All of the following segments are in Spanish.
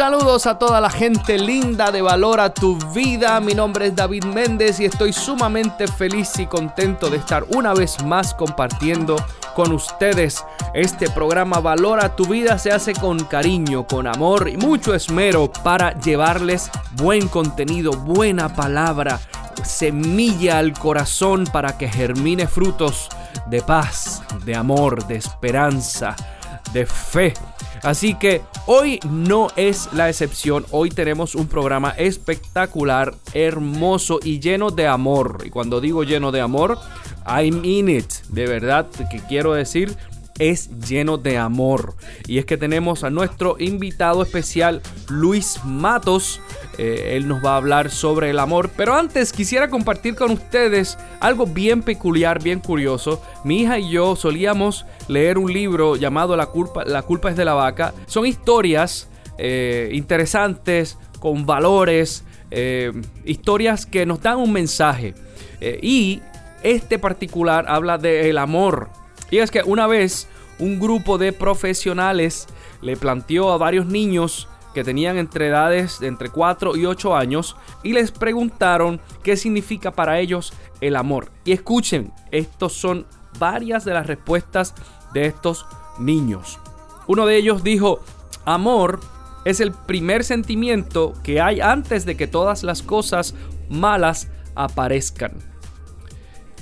Saludos a toda la gente linda de Valora tu Vida. Mi nombre es David Méndez y estoy sumamente feliz y contento de estar una vez más compartiendo con ustedes. Este programa Valora tu Vida se hace con cariño, con amor y mucho esmero para llevarles buen contenido, buena palabra, semilla al corazón para que germine frutos de paz, de amor, de esperanza, de fe Así que hoy no es la excepción. Hoy tenemos un programa espectacular, hermoso y lleno de amor. Y cuando digo lleno de amor, I mean it. De verdad que quiero decir es lleno de amor. Y es que tenemos a nuestro invitado especial, Luis Matos. Eh, él nos va a hablar sobre el amor. Pero antes quisiera compartir con ustedes algo bien peculiar, bien curioso. Mi hija y yo solíamos leer un libro llamado La culpa, la culpa es de la vaca. Son historias eh, interesantes, con valores, eh, historias que nos dan un mensaje. y este particular habla del amor. Y es que una vez un grupo de profesionales le planteó a varios niños que tenían entre edades de entre 4 y 8 años y les preguntaron qué significa para ellos el amor. Y escuchen, estos son varias de las respuestas de estos niños. Uno de ellos dijo, amor es el primer sentimiento que hay antes de que todas las cosas malas aparezcan.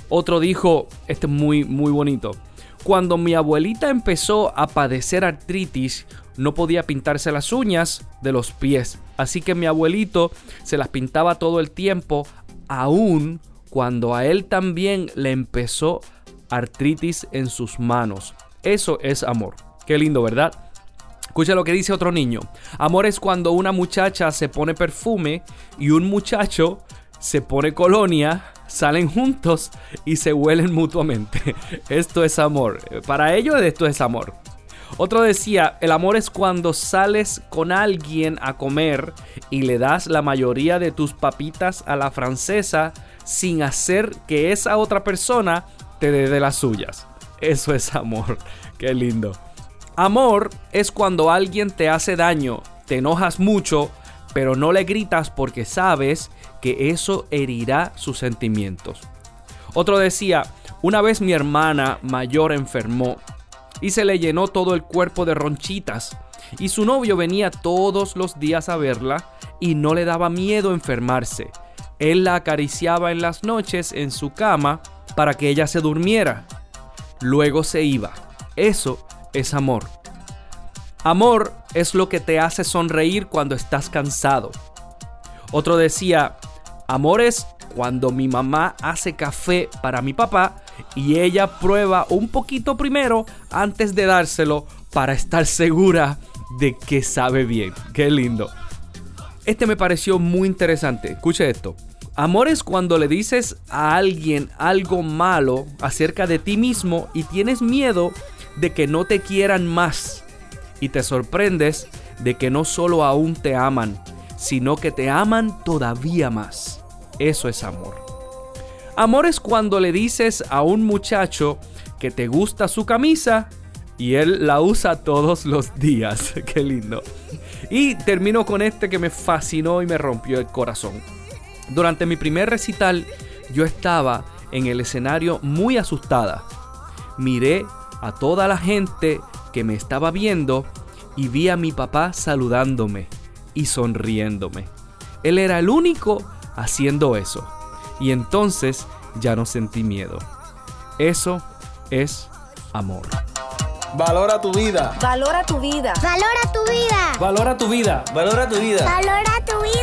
Otro dijo, este es muy, muy bonito. Cuando mi abuelita empezó a padecer artritis, no podía pintarse las uñas de los pies. Así que mi abuelito se las pintaba todo el tiempo, aún cuando a él también le empezó artritis en sus manos. Eso es amor. Qué lindo, ¿verdad? Escucha lo que dice otro niño. Amor es cuando una muchacha se pone perfume y un muchacho se pone colonia, salen juntos y se huelen mutuamente. Esto es amor. Para ellos esto es amor. Otro decía, el amor es cuando sales con alguien a comer y le das la mayoría de tus papitas a la francesa sin hacer que esa otra persona te de las suyas. Eso es amor. Qué lindo. Amor es cuando alguien te hace daño, te enojas mucho, pero no le gritas porque sabes que eso herirá sus sentimientos. Otro decía, una vez mi hermana mayor enfermó y se le llenó todo el cuerpo de ronchitas y su novio venía todos los días a verla y no le daba miedo enfermarse. Él la acariciaba en las noches en su cama para que ella se durmiera. Luego se iba. Eso es amor. Amor es lo que te hace sonreír cuando estás cansado. Otro decía, amor es cuando mi mamá hace café para mi papá y ella prueba un poquito primero antes de dárselo para estar segura de que sabe bien. Qué lindo. Este me pareció muy interesante. Escuche esto. Amor es cuando le dices a alguien algo malo acerca de ti mismo y tienes miedo de que no te quieran más y te sorprendes de que no solo aún te aman, sino que te aman todavía más. Eso es amor. Amor es cuando le dices a un muchacho que te gusta su camisa y él la usa todos los días. Qué lindo. Y termino con este que me fascinó y me rompió el corazón. Durante mi primer recital yo estaba en el escenario muy asustada. Miré a toda la gente que me estaba viendo y vi a mi papá saludándome y sonriéndome. Él era el único haciendo eso. Y entonces ya no sentí miedo. Eso es amor. Valora tu vida. Valora tu vida. Valora tu vida. Valora tu vida. Valora tu vida. Valora tu vida.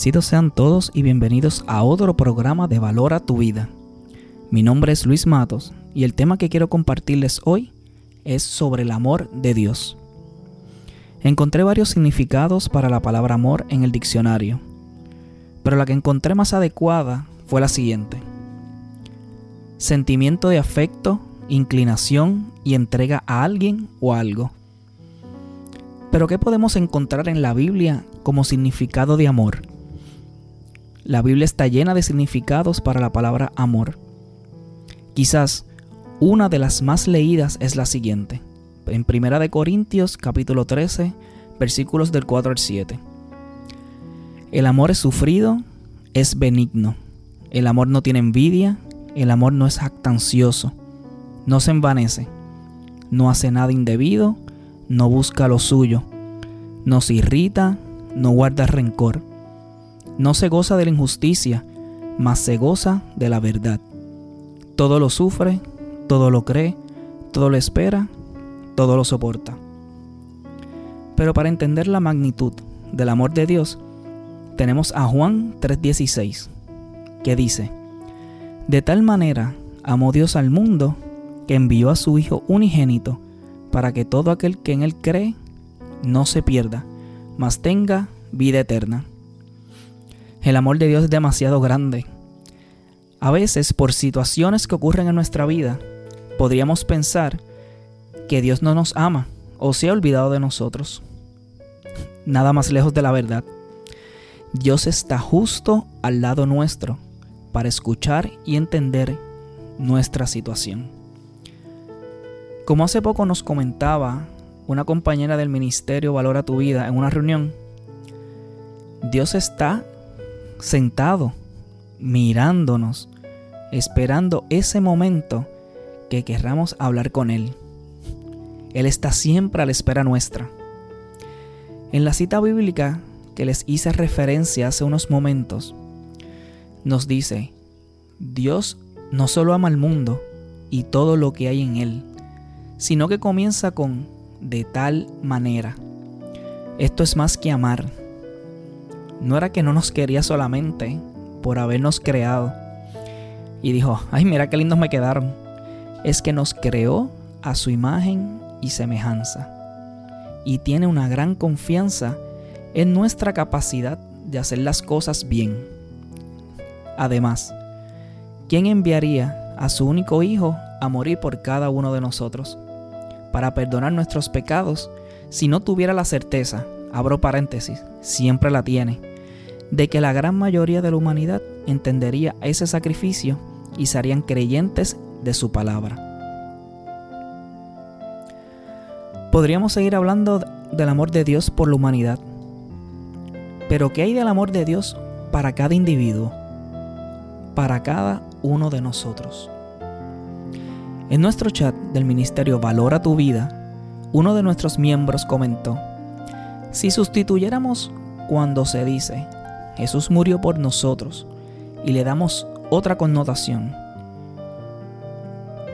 Sean todos y bienvenidos a otro programa de Valora tu vida. Mi nombre es Luis Matos y el tema que quiero compartirles hoy es sobre el amor de Dios. Encontré varios significados para la palabra amor en el diccionario, pero la que encontré más adecuada fue la siguiente. Sentimiento de afecto, inclinación y entrega a alguien o algo. Pero ¿qué podemos encontrar en la Biblia como significado de amor? La Biblia está llena de significados para la palabra amor. Quizás una de las más leídas es la siguiente, en 1 Corintios capítulo 13, versículos del 4 al 7. El amor es sufrido, es benigno. El amor no tiene envidia, el amor no es jactancioso, no se envanece, no hace nada indebido, no busca lo suyo, no se irrita, no guarda rencor, no se goza de la injusticia, mas se goza de la verdad. Todo lo sufre, todo lo cree, todo lo espera, todo lo soporta. Pero para entender la magnitud del amor de Dios, tenemos a Juan 3:16, que dice, De tal manera amó Dios al mundo que envió a su Hijo unigénito, para que todo aquel que en Él cree no se pierda, mas tenga vida eterna. El amor de Dios es demasiado grande. A veces, por situaciones que ocurren en nuestra vida, podríamos pensar que Dios no nos ama o se ha olvidado de nosotros. Nada más lejos de la verdad. Dios está justo al lado nuestro para escuchar y entender nuestra situación. Como hace poco nos comentaba una compañera del ministerio Valora tu vida en una reunión, Dios está sentado, mirándonos, esperando ese momento que querramos hablar con Él. Él está siempre a la espera nuestra. En la cita bíblica que les hice referencia hace unos momentos, nos dice, Dios no solo ama al mundo y todo lo que hay en él, sino que comienza con de tal manera. Esto es más que amar. No era que no nos quería solamente por habernos creado. Y dijo, ay, mira qué lindos me quedaron. Es que nos creó a su imagen y semejanza. Y tiene una gran confianza en nuestra capacidad de hacer las cosas bien. Además, ¿quién enviaría a su único Hijo a morir por cada uno de nosotros? para perdonar nuestros pecados si no tuviera la certeza, abro paréntesis, siempre la tiene, de que la gran mayoría de la humanidad entendería ese sacrificio y serían creyentes de su palabra. Podríamos seguir hablando del amor de Dios por la humanidad, pero ¿qué hay del amor de Dios para cada individuo? Para cada uno de nosotros. En nuestro chat del ministerio Valora tu vida, uno de nuestros miembros comentó, si sustituyéramos cuando se dice, Jesús murió por nosotros, y le damos otra connotación,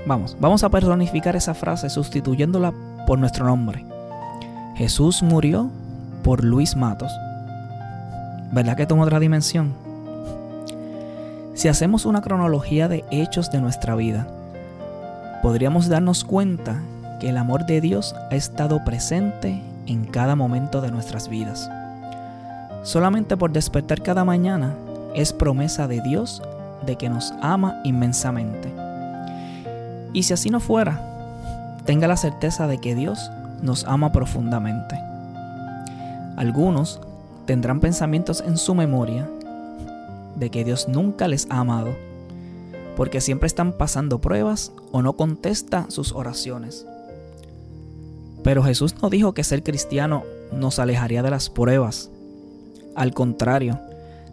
vamos, vamos a personificar esa frase sustituyéndola por nuestro nombre. Jesús murió por Luis Matos. ¿Verdad que toma otra dimensión? Si hacemos una cronología de hechos de nuestra vida, podríamos darnos cuenta que el amor de Dios ha estado presente en cada momento de nuestras vidas. Solamente por despertar cada mañana es promesa de Dios de que nos ama inmensamente. Y si así no fuera, tenga la certeza de que Dios nos ama profundamente. Algunos tendrán pensamientos en su memoria de que Dios nunca les ha amado porque siempre están pasando pruebas o no contesta sus oraciones. Pero Jesús no dijo que ser cristiano nos alejaría de las pruebas. Al contrario,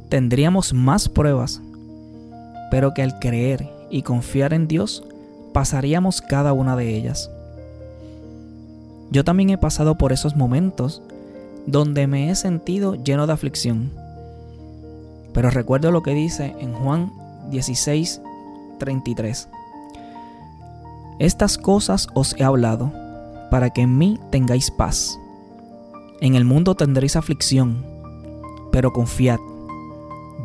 tendríamos más pruebas, pero que al creer y confiar en Dios pasaríamos cada una de ellas. Yo también he pasado por esos momentos donde me he sentido lleno de aflicción. Pero recuerdo lo que dice en Juan 16, 33. Estas cosas os he hablado, para que en mí tengáis paz. En el mundo tendréis aflicción, pero confiad,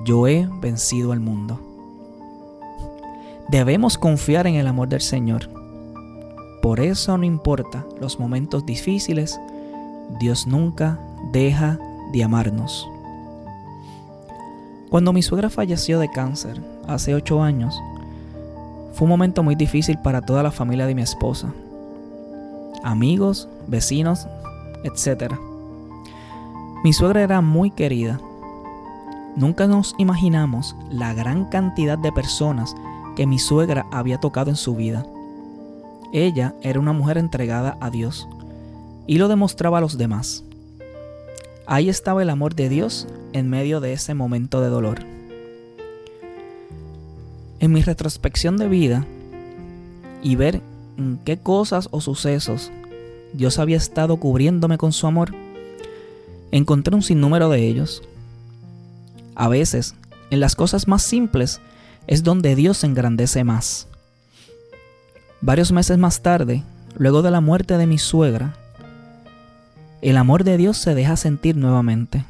yo he vencido al mundo. Debemos confiar en el amor del Señor. Por eso no importa los momentos difíciles, Dios nunca deja de amarnos. Cuando mi suegra falleció de cáncer hace ocho años, fue un momento muy difícil para toda la familia de mi esposa. Amigos, vecinos, etc. Mi suegra era muy querida. Nunca nos imaginamos la gran cantidad de personas que mi suegra había tocado en su vida. Ella era una mujer entregada a Dios y lo demostraba a los demás. Ahí estaba el amor de Dios en medio de ese momento de dolor. En mi retrospección de vida y ver en qué cosas o sucesos Dios había estado cubriéndome con su amor, encontré un sinnúmero de ellos. A veces, en las cosas más simples, es donde Dios se engrandece más. Varios meses más tarde, luego de la muerte de mi suegra, el amor de Dios se deja sentir nuevamente.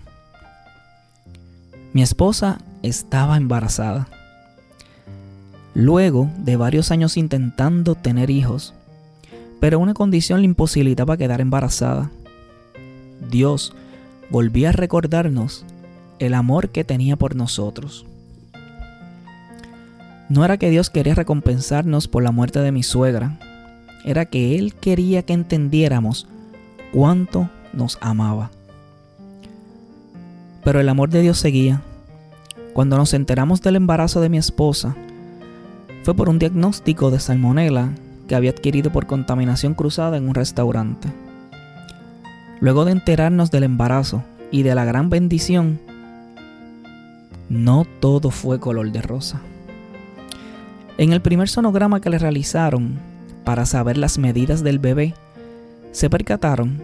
Mi esposa estaba embarazada. Luego de varios años intentando tener hijos, pero una condición le imposibilitaba quedar embarazada. Dios volvía a recordarnos el amor que tenía por nosotros. No era que Dios quería recompensarnos por la muerte de mi suegra, era que Él quería que entendiéramos cuánto nos amaba. Pero el amor de Dios seguía. Cuando nos enteramos del embarazo de mi esposa, fue por un diagnóstico de salmonela que había adquirido por contaminación cruzada en un restaurante. Luego de enterarnos del embarazo y de la gran bendición, no todo fue color de rosa. En el primer sonograma que le realizaron para saber las medidas del bebé, se percataron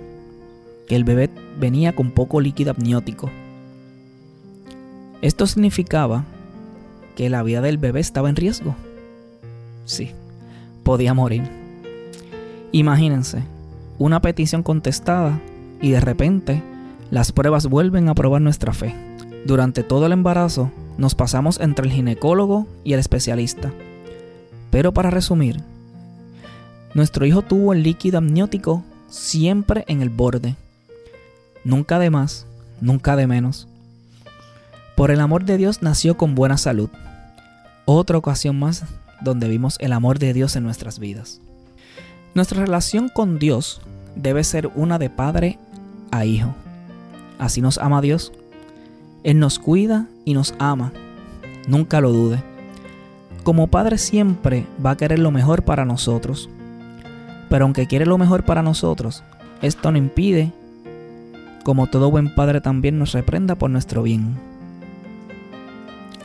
que el bebé venía con poco líquido amniótico. Esto significaba que la vida del bebé estaba en riesgo. Sí, podía morir. Imagínense, una petición contestada y de repente las pruebas vuelven a probar nuestra fe. Durante todo el embarazo nos pasamos entre el ginecólogo y el especialista. Pero para resumir, nuestro hijo tuvo el líquido amniótico siempre en el borde. Nunca de más, nunca de menos. Por el amor de Dios nació con buena salud. Otra ocasión más donde vimos el amor de Dios en nuestras vidas. Nuestra relación con Dios debe ser una de padre a hijo. Así nos ama Dios. Él nos cuida y nos ama. Nunca lo dude. Como padre siempre va a querer lo mejor para nosotros. Pero aunque quiere lo mejor para nosotros, esto no impide, como todo buen padre también nos reprenda por nuestro bien.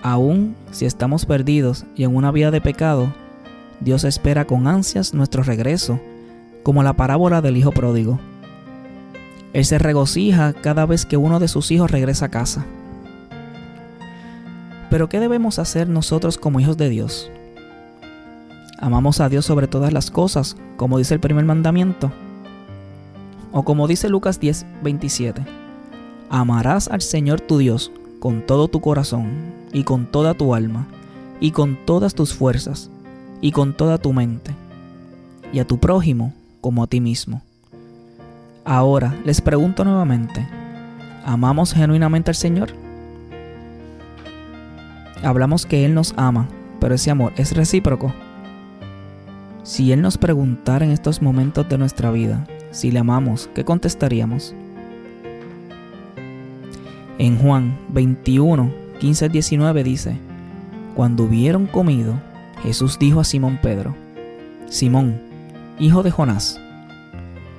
Aún si estamos perdidos y en una vida de pecado, Dios espera con ansias nuestro regreso, como la parábola del Hijo Pródigo. Él se regocija cada vez que uno de sus hijos regresa a casa. Pero ¿qué debemos hacer nosotros como hijos de Dios? ¿Amamos a Dios sobre todas las cosas, como dice el primer mandamiento? O como dice Lucas 10, 27, amarás al Señor tu Dios con todo tu corazón y con toda tu alma y con todas tus fuerzas y con toda tu mente y a tu prójimo como a ti mismo. Ahora les pregunto nuevamente, ¿amamos genuinamente al Señor? Hablamos que Él nos ama, pero ese amor es recíproco. Si Él nos preguntara en estos momentos de nuestra vida si le amamos, ¿qué contestaríamos? En Juan 21, 15 19 dice, Cuando hubieron comido, Jesús dijo a Simón Pedro, Simón, hijo de Jonás,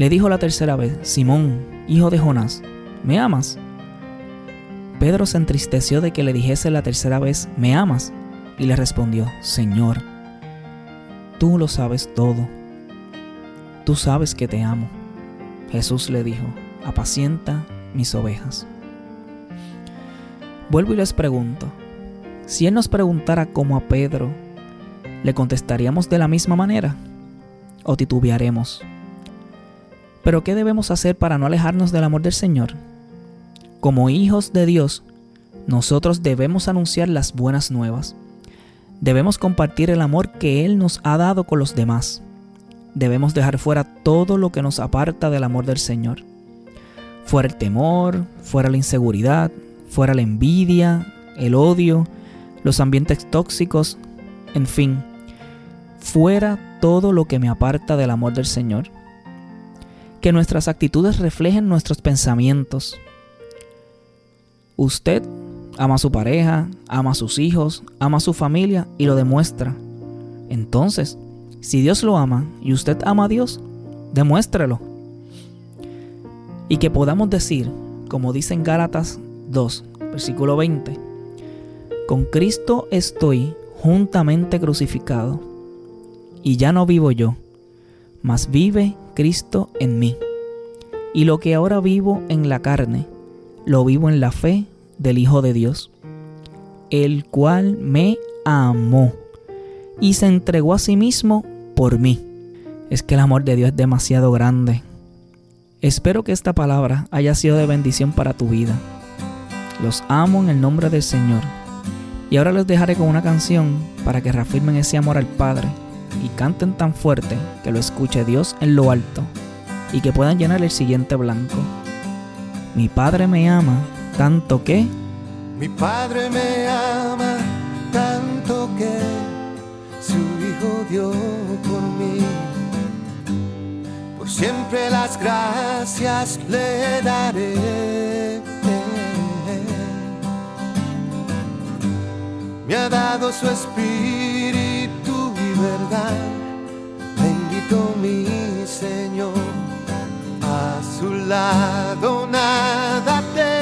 Le dijo la tercera vez, Simón, hijo de Jonás, ¿me amas? Pedro se entristeció de que le dijese la tercera vez, ¿me amas? Y le respondió, Señor, tú lo sabes todo. Tú sabes que te amo. Jesús le dijo, apacienta mis ovejas. Vuelvo y les pregunto, si Él nos preguntara como a Pedro, ¿le contestaríamos de la misma manera? ¿O titubearemos? Pero ¿qué debemos hacer para no alejarnos del amor del Señor? Como hijos de Dios, nosotros debemos anunciar las buenas nuevas. Debemos compartir el amor que Él nos ha dado con los demás. Debemos dejar fuera todo lo que nos aparta del amor del Señor. Fuera el temor, fuera la inseguridad, fuera la envidia, el odio, los ambientes tóxicos, en fin, fuera todo lo que me aparta del amor del Señor. Que nuestras actitudes reflejen nuestros pensamientos. Usted ama a su pareja, ama a sus hijos, ama a su familia y lo demuestra. Entonces, si Dios lo ama y usted ama a Dios, demuéstrelo. Y que podamos decir, como dice en Gálatas 2, versículo 20, con Cristo estoy juntamente crucificado, y ya no vivo yo, mas vive Cristo en mí. Y lo que ahora vivo en la carne, lo vivo en la fe del Hijo de Dios, el cual me amó y se entregó a sí mismo por mí. Es que el amor de Dios es demasiado grande. Espero que esta palabra haya sido de bendición para tu vida. Los amo en el nombre del Señor. Y ahora les dejaré con una canción para que reafirmen ese amor al Padre y canten tan fuerte que lo escuche Dios en lo alto y que puedan llenar el siguiente blanco. Mi Padre me ama tanto que... Mi Padre me ama tanto que su Hijo dio por mí. Por siempre las gracias le daré. Me ha dado su espíritu verdad. Bendito mi Señor. A su lado nada temeré.